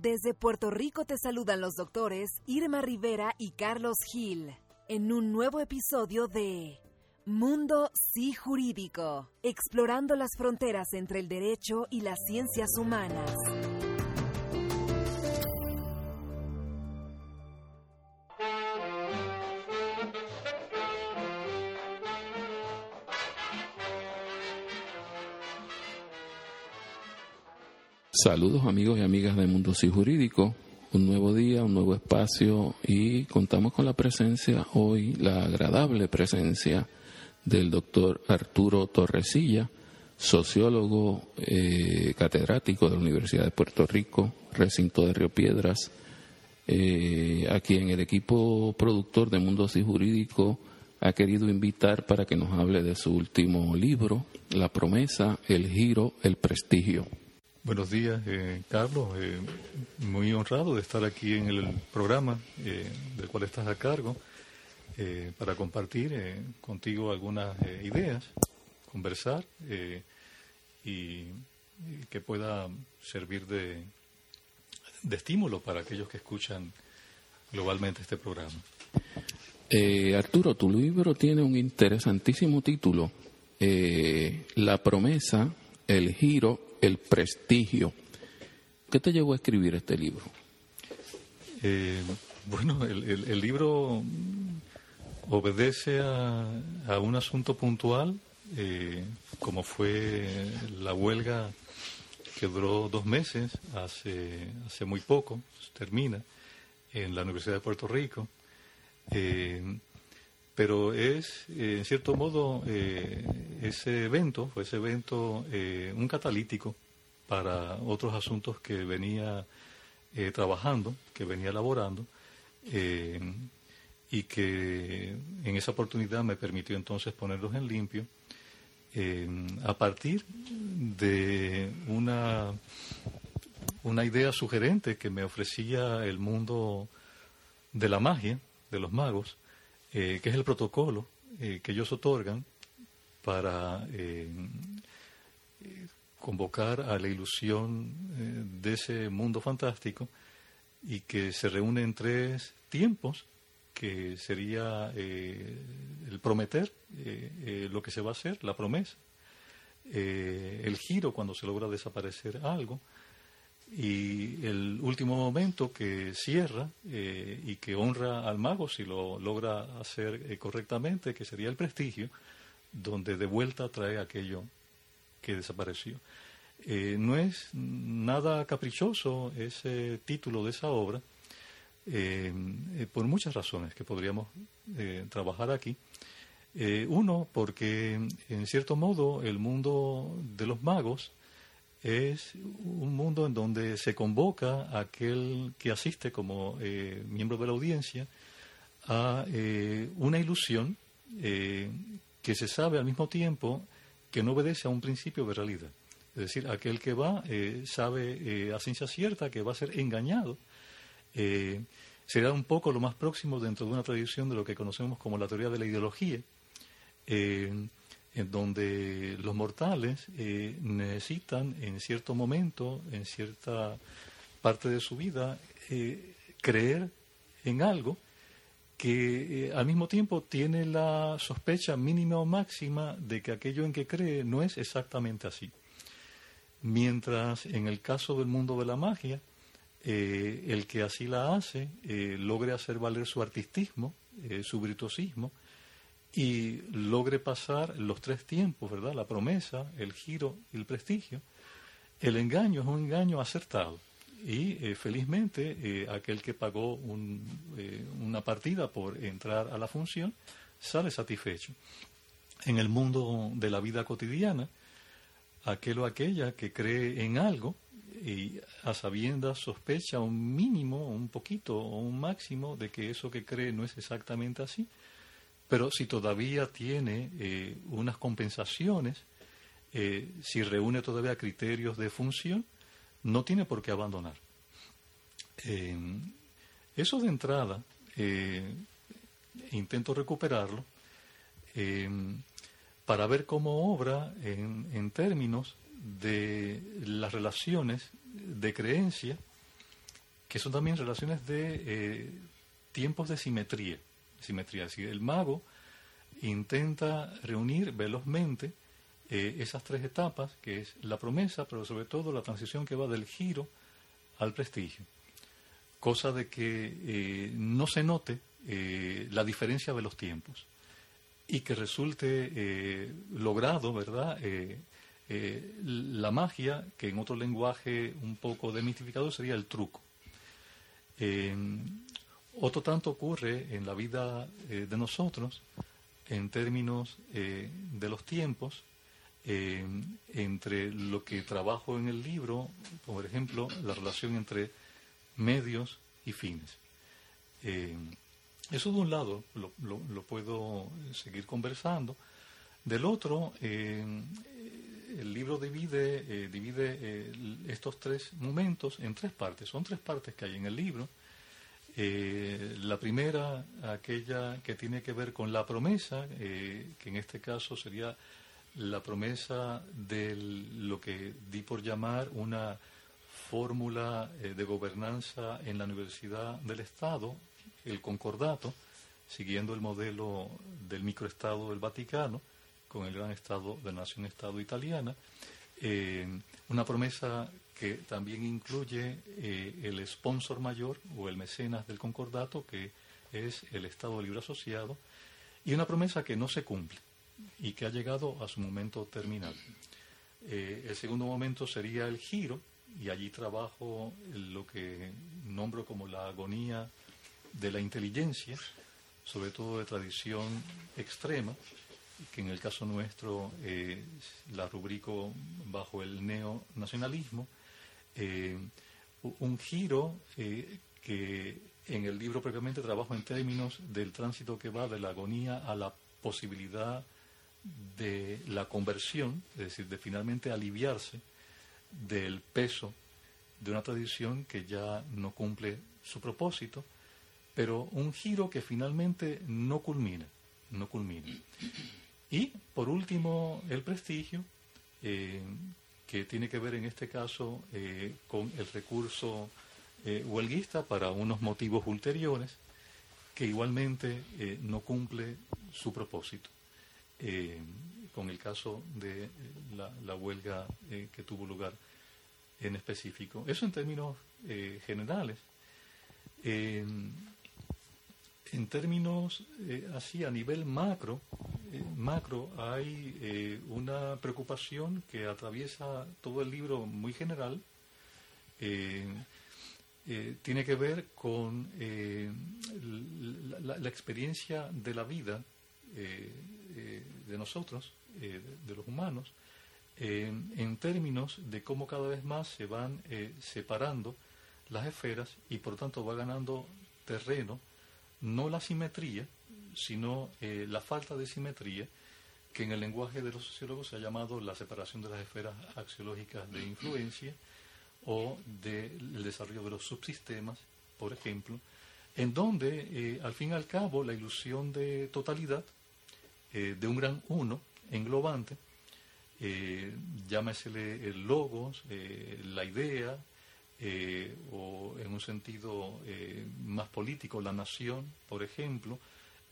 desde Puerto Rico te saludan los doctores Irma Rivera y Carlos Gil en un nuevo episodio de Mundo Sí Jurídico, explorando las fronteras entre el derecho y las ciencias humanas. Saludos amigos y amigas de Mundo Sí Jurídico, un nuevo día, un nuevo espacio y contamos con la presencia hoy, la agradable presencia del doctor Arturo Torresilla, sociólogo eh, catedrático de la Universidad de Puerto Rico, recinto de Río Piedras, eh, a quien el equipo productor de Mundo Sí Jurídico ha querido invitar para que nos hable de su último libro, La promesa, el giro, el prestigio. Buenos días, eh, Carlos. Eh, muy honrado de estar aquí en el programa eh, del cual estás a cargo eh, para compartir eh, contigo algunas eh, ideas, conversar y, y que pueda servir de, de estímulo para aquellos que escuchan globalmente este programa. Arturo, tu libro tiene un interesantísimo título, La promesa, el giro, el prestigio. ¿Qué te llevó a escribir este libro? Eh, bueno, el, el- libro obedece a, a un asunto puntual, eh, como fue la huelga que duró dos meses, hace, hace muy poco, termina, en la Universidad de Puerto Rico. Eh, pero es, eh, en cierto modo, eh, ese evento, fue ese evento eh, un catalítico para otros asuntos que venía trabajando, que venía elaborando, y que en esa oportunidad me permitió entonces ponerlos en limpio, a partir de una, una idea sugerente que me ofrecía el mundo de la magia, de los magos, eh, que es el protocolo eh, que ellos otorgan para eh, eh, convocar a la ilusión de ese mundo fantástico y que se reúne en tres tiempos, que sería el prometer, lo que se va a hacer, la promesa, el giro cuando se logra desaparecer algo, y el último momento que cierra eh, y que honra al mago si lo logra hacer eh, correctamente, que sería el prestigio, donde de vuelta trae aquello que desapareció. Eh, no es nada caprichoso ese título de esa obra, eh, eh, por muchas razones que podríamos trabajar aquí. Uno, porque en cierto modo el mundo de los magos es un mundo en donde se convoca a aquel que asiste como eh, miembro de la audiencia a eh, una ilusión eh, que se sabe al mismo tiempo que no obedece a un principio de realidad. Es decir, aquel que va sabe a ciencia cierta que va a ser engañado. Será un poco lo más próximo dentro de una tradición de lo que conocemos como la teoría de la ideología, en donde los mortales eh, necesitan en cierto momento, en cierta parte de su vida, eh, creer en algo que eh, al mismo tiempo tiene la sospecha mínima o máxima de que aquello en que cree no es exactamente así. Mientras en el caso del mundo de la magia, el que así la hace logre hacer valer su artistismo, su virtuosismo, y logre pasar los tres tiempos, ¿verdad? La promesa, el giro y el prestigio. El engaño es un engaño acertado. Y eh, felizmente eh, aquel que pagó eh, una partida por entrar a la función sale satisfecho. En el mundo de la vida cotidiana, aquel o aquella que cree en algo y a sabiendas sospecha un mínimo, un poquito o un máximo de que eso que cree no es exactamente así, pero si todavía tiene eh, unas compensaciones, eh, si reúne todavía criterios de función, no tiene por qué abandonar. Eh, eso de entrada, intento recuperarlo para ver cómo obra en, términos de las relaciones de creencia, que son también relaciones de tiempos de simetría simetría. El mago intenta reunir velozmente eh, esas tres etapas, que es la promesa, pero sobre todo la transición que va del giro al prestigio. Cosa de que eh, no se note eh, la diferencia de los tiempos y que resulte logrado, ¿verdad? la magia, que en otro lenguaje un poco demistificado sería el truco. Otro tanto ocurre en la vida eh, de nosotros en términos eh, de los tiempos, eh, entre lo que trabajo en el libro, por ejemplo, la relación entre medios y fines. eso de un lado lo, lo, puedo seguir conversando. Del otro, el libro divide, divide estos tres momentos en tres partes. Son tres partes que hay en el libro. Eh, la primera, aquella que tiene que ver con la promesa, eh, que en este caso sería la promesa de lo que di por llamar una fórmula eh, de gobernanza en la Universidad del Estado, el concordato, siguiendo el modelo del microestado del Vaticano, con el gran estado de nación-estado italiana, una promesa que también incluye eh, el sponsor mayor o el mecenas del concordato, que es el Estado Libre Asociado, y una promesa que no se cumple y que ha llegado a su momento terminal. Eh, el segundo momento sería el giro, y allí trabajo lo que nombro como la agonía de la inteligencia, sobre todo de tradición extrema, que en el caso nuestro eh, la rubrico bajo el neonacionalismo, eh, un giro eh, que en el libro propiamente trabajo en términos del tránsito que va de la agonía a la posibilidad de la conversión, es decir, de finalmente aliviarse del peso de una tradición que ya no cumple su propósito, pero un giro que finalmente no culmina, no culmina. Y por último, el prestigio, eh, que tiene que ver en este caso eh, con el recurso eh, huelguista para unos motivos ulteriores que igualmente eh, no cumple su propósito. con el caso de la, huelga que tuvo lugar en específico. Eso en términos generales. En términos así a nivel macro, eh, macro hay eh, una preocupación que atraviesa todo el libro muy general. Eh, tiene que ver con la, experiencia de la vida de nosotros, de los humanos, en términos de cómo cada vez más se van separando las esferas y por tanto va ganando terreno, no la simetría, sino eh, la falta de simetría que en el lenguaje de los sociólogos se ha llamado la separación de las esferas axiológicas de influencia o del desarrollo de los subsistemas, por ejemplo, en donde, eh, al fin y al cabo, la ilusión de totalidad eh, de un gran uno englobante, llámesele el logos, la idea, o en un sentido más político, la nación, por ejemplo,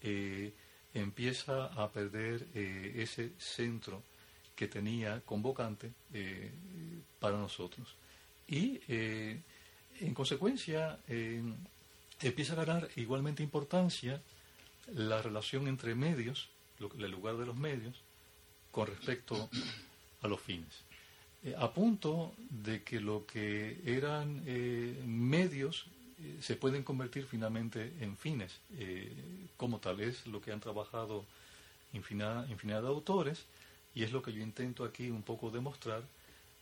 eh, empieza a perder eh, ese centro que tenía convocante eh, para nosotros. Y en consecuencia empieza a ganar igualmente importancia la relación entre medios, el lugar de los medios, con respecto a los fines. A punto de que lo que eran medios se pueden convertir finalmente en fines, como tal es lo que han trabajado infinidad, de autores, y es lo que yo intento aquí un poco demostrar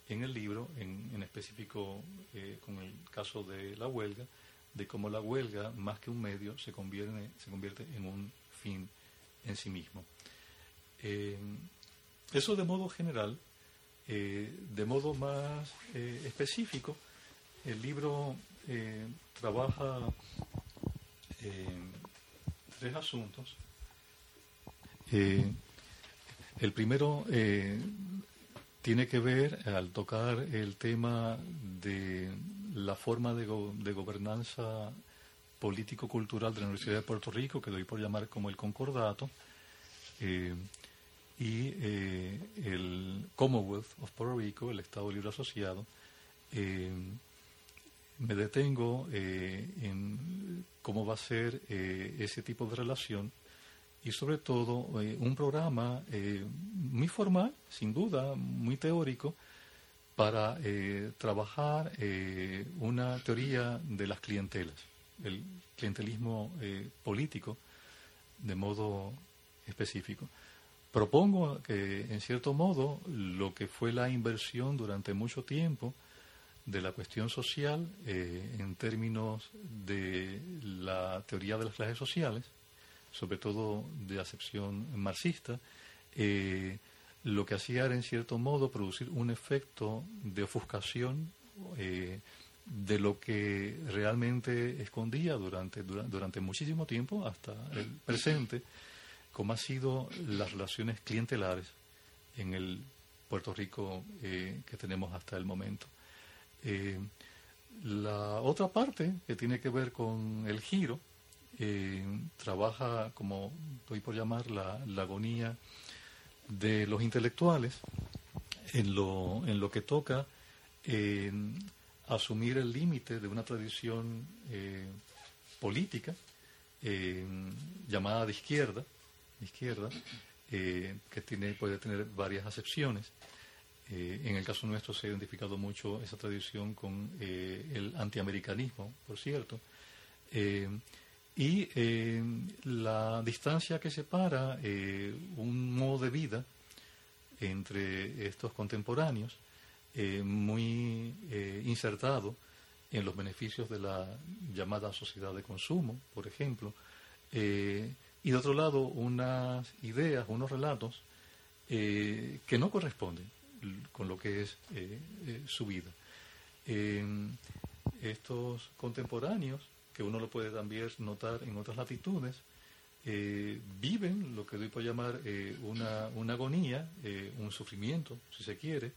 en el libro, en, en específico con el caso de la huelga, de cómo la huelga, más que un medio, se convierte, se convierte en un fin en sí mismo. Eh, eso de modo general, eh, de modo más eh, específico, el libro trabaja tres asuntos. el primero tiene que ver, al tocar el tema de la forma de, gobernanza político-cultural de la Universidad de Puerto Rico, que doy por llamar como el concordato, eh, y eh, el Commonwealth of Puerto Rico, el Estado Libre Asociado, eh, me detengo en cómo va a ser ese tipo de relación y sobre todo un programa muy formal, sin duda, muy teórico, para eh, trabajar eh, una teoría de las clientelas, el clientelismo eh, político de modo específico. Propongo que, en cierto modo, lo que fue la inversión durante mucho tiempo de la cuestión social en términos de la teoría de las clases sociales, sobre todo de acepción marxista, lo que hacía era, en cierto modo, producir un efecto de ofuscación eh, de lo que realmente escondía durante, durante, muchísimo tiempo, hasta el presente, como han sido las relaciones clientelares en el Puerto Rico eh, que tenemos hasta el momento. Eh, la otra parte, que tiene que ver con el giro, trabaja, como estoy por llamar, la, agonía de los intelectuales en lo, en lo que toca asumir el límite de una tradición eh, política llamada de izquierda, izquierda eh, que tiene, puede tener varias acepciones. Eh, en el caso nuestro se ha identificado mucho esa tradición con el antiamericanismo, por cierto y eh, la distancia que separa eh, un modo de vida entre estos contemporáneos, eh, muy insertado en los beneficios de la llamada sociedad de consumo, por ejemplo, y de otro lado unas ideas, unos relatos que no corresponden con lo que es su vida. estos contemporáneos que uno lo puede también notar en otras latitudes, eh, viven lo que doy por llamar eh, una, agonía, eh, un sufrimiento, si se quiere,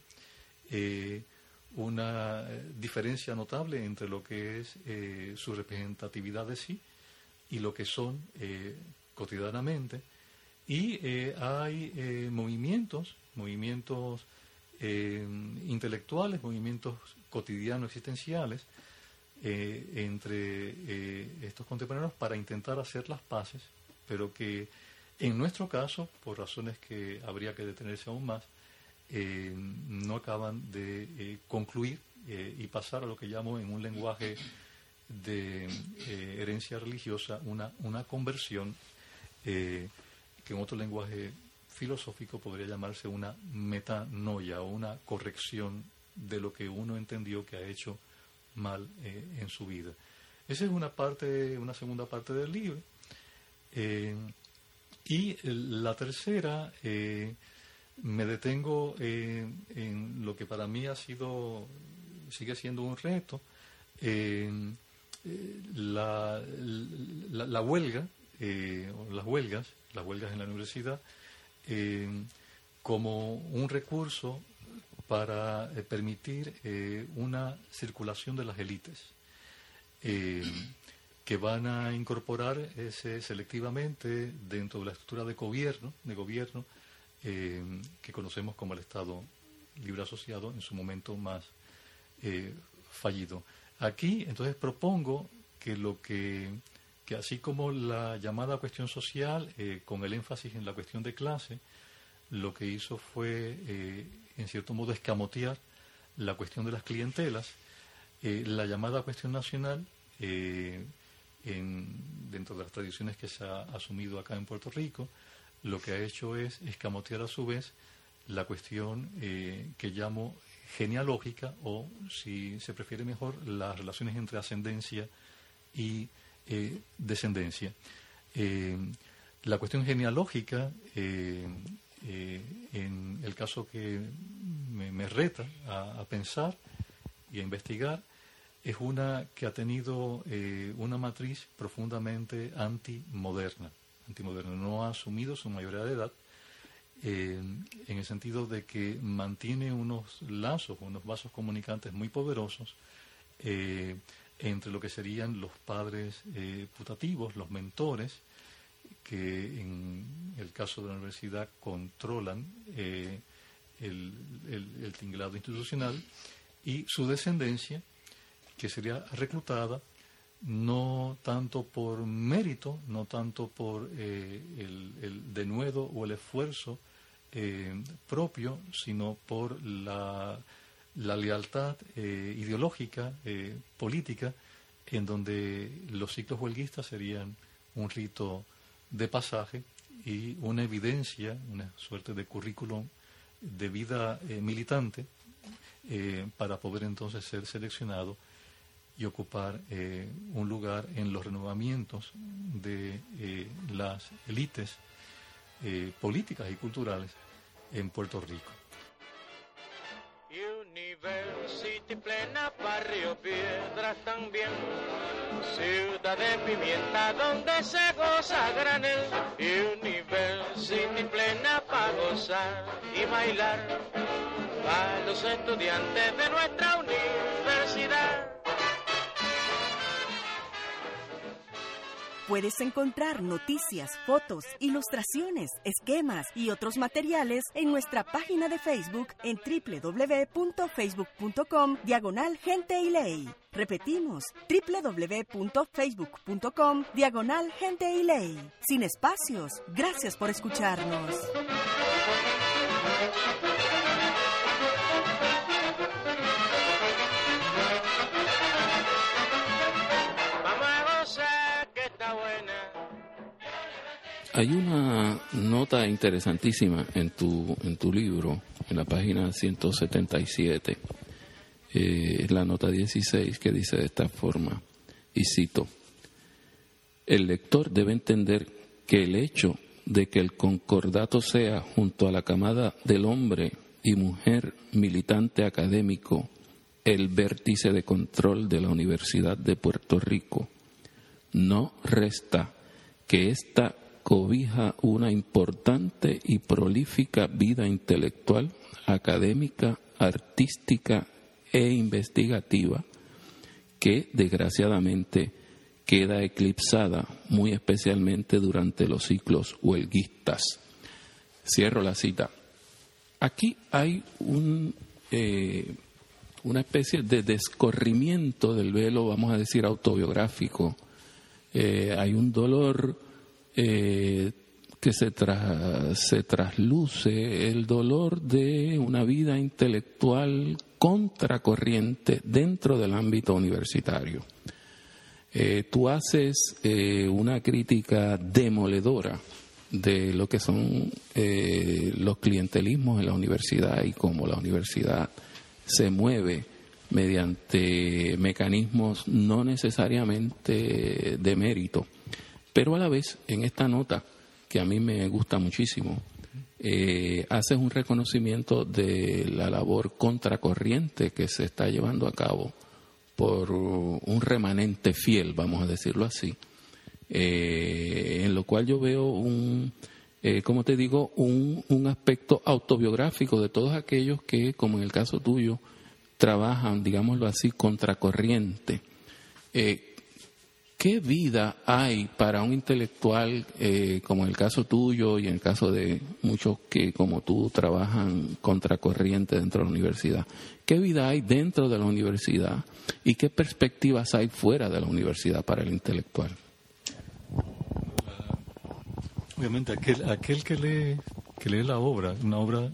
una diferencia notable entre lo que es su representatividad de sí y lo que son cotidianamente. Y hay movimientos, movimientos intelectuales, movimientos cotidianos existenciales, eh, entre eh, estos contemporáneos para intentar hacer las paces, pero que en nuestro caso, por razones que habría que detenerse aún más, eh, no acaban de concluir y pasar a lo que llamo en un lenguaje de herencia religiosa una, una conversión que en otro lenguaje filosófico podría llamarse una metanoia o una corrección de lo que uno entendió que ha hecho mal eh, en su vida. Esa es una parte, una segunda parte del libro. Eh, y la tercera, eh, me detengo en lo que para mí ha sido, sigue siendo un reto, la, huelga, las huelgas, las huelgas en la universidad, como un recurso para eh, permitir eh, una circulación de las élites eh, que van a incorporar ese, selectivamente dentro de la estructura de gobierno, de gobierno que conocemos como el Estado libre asociado en su momento más fallido. Aquí entonces propongo que lo que, que así como la llamada cuestión social, con el énfasis en la cuestión de clase, lo que hizo fue en cierto modo, escamotear la cuestión de las clientelas. Eh, la llamada cuestión nacional eh, dentro de las tradiciones que se ha asumido acá en Puerto Rico, lo que ha hecho es escamotear a su vez la cuestión eh, que llamo genealógica o, si se prefiere mejor, las relaciones entre ascendencia y eh, descendencia. Eh, la cuestión genealógica, en el caso que me, reta a, pensar y a investigar, es una que ha tenido una matriz profundamente antimoderna. Antimoderna no ha asumido su mayoría de edad, eh, en el sentido de que mantiene unos lazos, unos vasos comunicantes muy poderosos eh, entre lo que serían los padres eh, putativos, los mentores, que en el caso de la universidad controlan el, el tinglado institucional, y su descendencia, que sería reclutada no tanto por mérito, no tanto por el, el, denuedo o el esfuerzo eh, propio, sino por la, lealtad eh, ideológica, eh, política, en donde los ciclos huelguistas serían un rito de pasaje y una evidencia, una suerte de currículum de vida militante para poder entonces ser seleccionado y ocupar un lugar en los renovamientos de las élites eh, políticas y culturales en Puerto Rico. University plena, barrio piedras también, ciudad de pimienta donde se goza granel. University plena para gozar y bailar, para los estudiantes de nuestra universidad. Puedes encontrar noticias, fotos, ilustraciones, esquemas y otros materiales en nuestra página de Facebook en www.facebook.com diagonal gente y ley. Repetimos, www.facebook.com diagonal gente y ley. Sin espacios. Gracias por escucharnos. Hay una nota interesantísima en tu, en tu libro, en la página 177, eh, la nota 16, que dice de esta forma, y cito, el lector debe entender que el hecho de que el concordato sea junto a la camada del hombre y mujer militante académico el vértice de control de la Universidad de Puerto Rico, no resta que esta cobija una importante y prolífica vida intelectual, académica, artística e investigativa que desgraciadamente queda eclipsada muy especialmente durante los ciclos huelguistas. Cierro la cita. Aquí hay eh, una especie de descorrimiento del velo, vamos a decir, autobiográfico. Eh, hay un dolor eh, que se, se trasluce el dolor de una vida intelectual contracorriente dentro del ámbito universitario. Eh, tú haces eh, una crítica demoledora de lo que son los clientelismos en la universidad y cómo la universidad se mueve mediante mecanismos no necesariamente de mérito, pero a la vez, en esta nota, que a mí me gusta muchísimo, eh, haces un reconocimiento de la labor contracorriente que se está llevando a cabo por un remanente fiel, vamos a decirlo así, eh, en lo cual yo veo un, eh, como te digo, un, un, aspecto autobiográfico de todos aquellos que, como en el caso tuyo, trabajan, digámoslo así, contracorriente. Eh, ¿Qué vida hay para un intelectual eh, como en el caso tuyo y el caso de muchos que como tú trabajan contracorriente dentro de la universidad? ¿Qué vida hay dentro de la universidad y qué perspectivas hay fuera de la universidad para el intelectual? Obviamente, aquel, aquel que, lee, que lee la obra, una obra,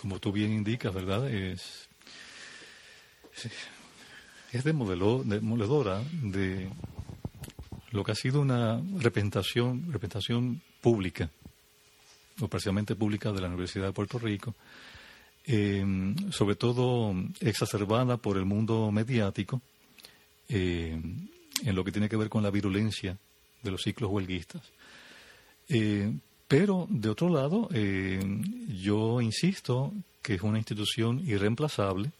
como tú bien indicas, ¿verdad? Es, es demoledora de lo que ha sido una representación, representación pública, o parcialmente pública de la Universidad de Puerto Rico, eh, sobre todo exacerbada por el mundo mediático, eh, en lo que tiene que ver con la virulencia de los ciclos huelguistas. Eh, pero, de otro lado, yo insisto que es una institución irreemplazable,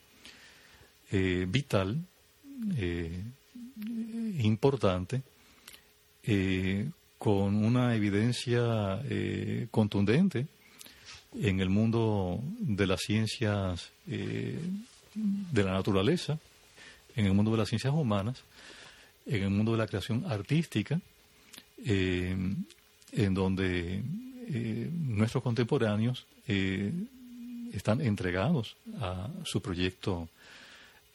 vital, importante, con una evidencia eh, contundente en el mundo de las ciencias eh, de la naturaleza, en el mundo de las ciencias humanas, en el mundo de la creación artística, eh, en donde nuestros contemporáneos están entregados a su proyecto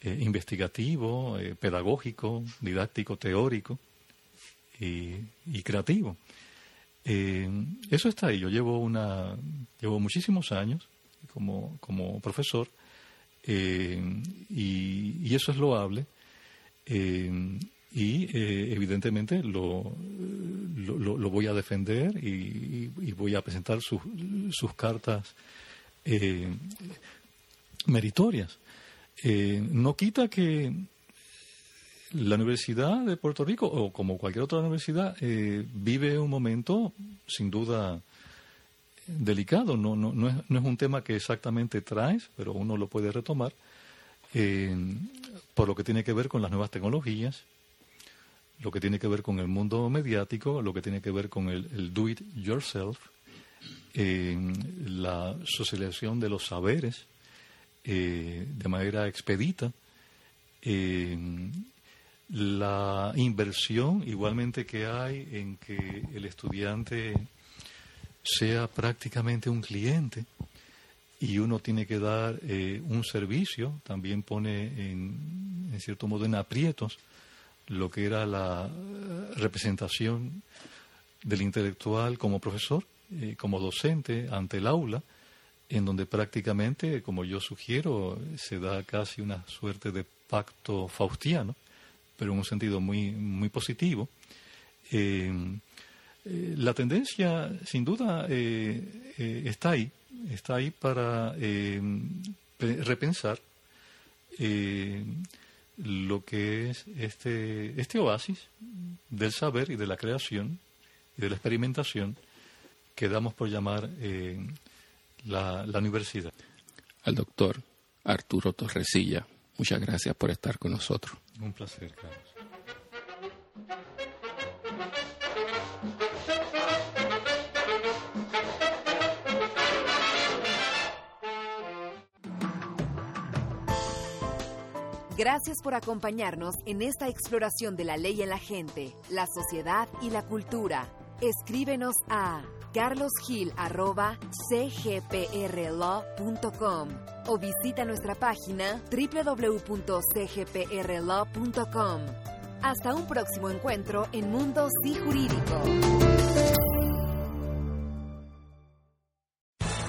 investigativo, pedagógico, didáctico, teórico, y, creativo. Eh, eso está ahí. Yo llevo una, llevo muchísimos años como, como profesor eh, y, eso es loable. Eh, y evidentemente lo, lo, voy a defender y, voy a presentar sus, sus cartas meritorias. No quita que la Universidad de Puerto Rico, o como cualquier otra universidad, eh, vive un momento sin duda delicado. No, no, no, es, no, es, un tema que exactamente traes, pero uno lo puede retomar eh, por lo que tiene que ver con las nuevas tecnologías, lo que tiene que ver con el mundo mediático, lo que tiene que ver con el, do it yourself, eh, la socialización de los saberes de manera expedita la inversión igualmente que hay en que el estudiante sea prácticamente un cliente y uno tiene que dar eh, un servicio, también pone en, en, cierto modo en aprietos lo que era la representación del intelectual como profesor, eh, como docente ante el aula, en donde prácticamente, como yo sugiero, se da casi una suerte de pacto faustiano pero en un sentido muy, muy positivo. Eh, eh, la tendencia, sin duda, eh, está ahí, está ahí para repensar lo que es este, este oasis del saber y de la creación y de la experimentación que damos por llamar la, la universidad. Al doctor Arturo Torresilla, muchas gracias por estar con nosotros. Un placer, Carlos. Gracias por acompañarnos en esta exploración de la ley en la gente, la sociedad y la cultura. Escríbenos a carlosgil.cgprlaw.com o visita nuestra página www.cgprlaw.com. Hasta un próximo encuentro en Mundo Sí Jurídico.